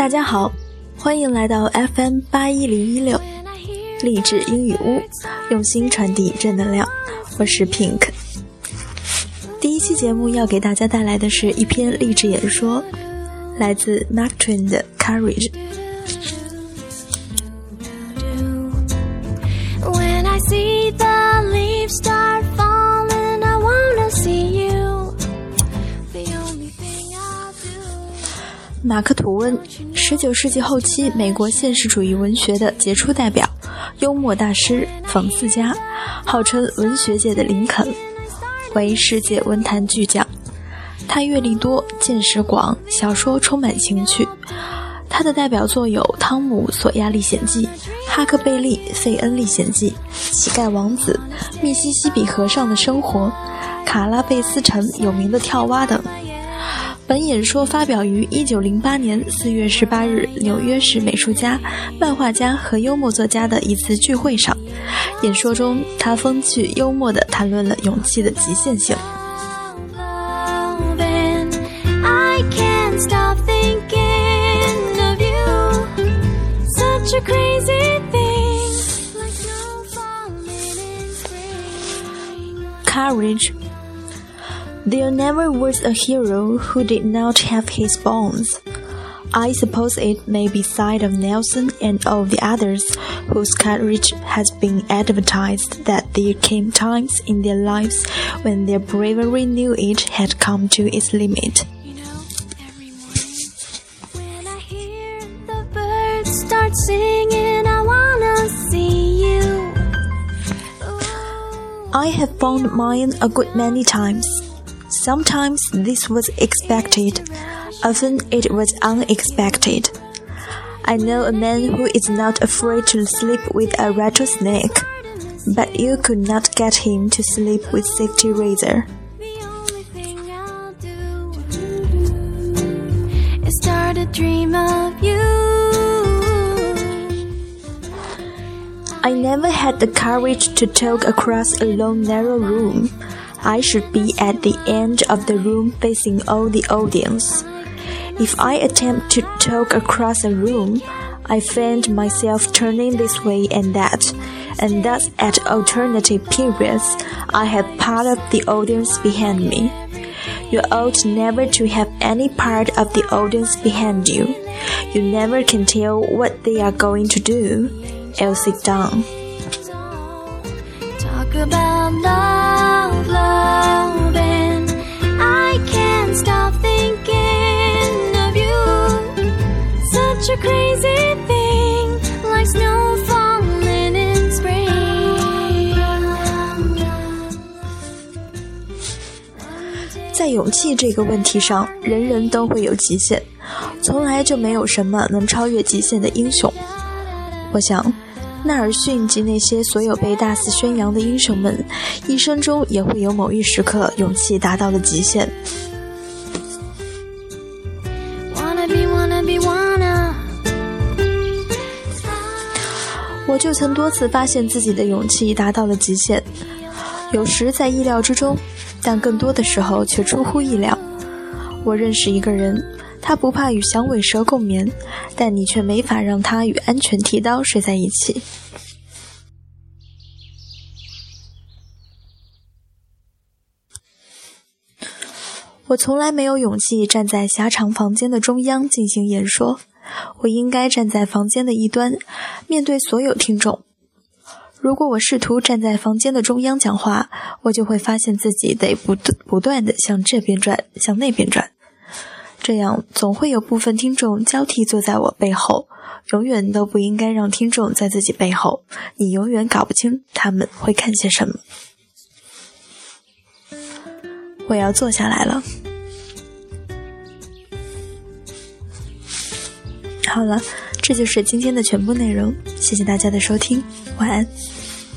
大家好，欢迎来到 FM 八一零一六励志英语屋，用心传递正能量。我是 Pink。第一期节目要给大家带来的是一篇励志演说，来自 Mark Twain 的 Courage。马克·吐温，十九世纪后期美国现实主义文学的杰出代表，幽默大师、讽刺家，号称文学界的林肯，为世界文坛巨匠。他阅历多，见识广，小说充满情趣。他的代表作有《汤姆·索亚历险记》《哈克贝利·费恩历险记》《乞丐王子》《密西西比河上的生活》《卡拉贝斯城有名的跳蛙》等。本演说发表于1908年4月18日纽约市美术家、漫画家和幽默作家的一次聚会上。演说中，他风趣幽默地谈论了勇气的极限性。Courage. There never was a hero who did not have his bones. I suppose it may be said of Nelson and all the others whose courage has been advertised that there came times in their lives when their bravery knew it had come to its limit. You know, every morning when I hear the birds start singing, I wanna see you. Oh, I have found mine a good many times. Sometimes this was expected, often it was unexpected. I know a man who is not afraid to sleep with a rattlesnake, but you could not get him to sleep with safety razor. the only thing I'll do is start a dream of you. I never had the courage to talk across a long narrow room. I should be at the end of the room facing all the audience. If I attempt to talk across a room, I find myself turning this way and that, and thus at alternative periods, I have part of the audience behind me. You ought never to have any part of the audience behind you. You never can tell what they are going to do. Elsie Dunn. Talk about love, Such a crazy thing, like snow falling in spring. 在勇气这个问题上，人人都会有极限，从来就没有什么能超越极限的英雄。我想，纳尔逊及那些所有被大肆宣扬的英雄们，一生中也会有某一时刻，勇气达到了极限。我就曾多次发现自己的勇气达到了极限，有时在意料之中，但更多的时候却出乎意料。我认识一个人，他不怕与响尾蛇共眠，但你却没法让他与安全剃刀睡在一起。我从来没有勇气站在狭长房间的中央进行演说，我应该站在房间的一端，面对所有听众。如果我试图站在房间的中央讲话，我就会发现自己得不不断的向这边转，向那边转，这样总会有部分听众交替坐在我背后。永远都不应该让听众在自己背后，你永远搞不清他们会看些什么。我要坐下来了。好了，这就是今天的全部内容，谢谢大家的收听，晚安。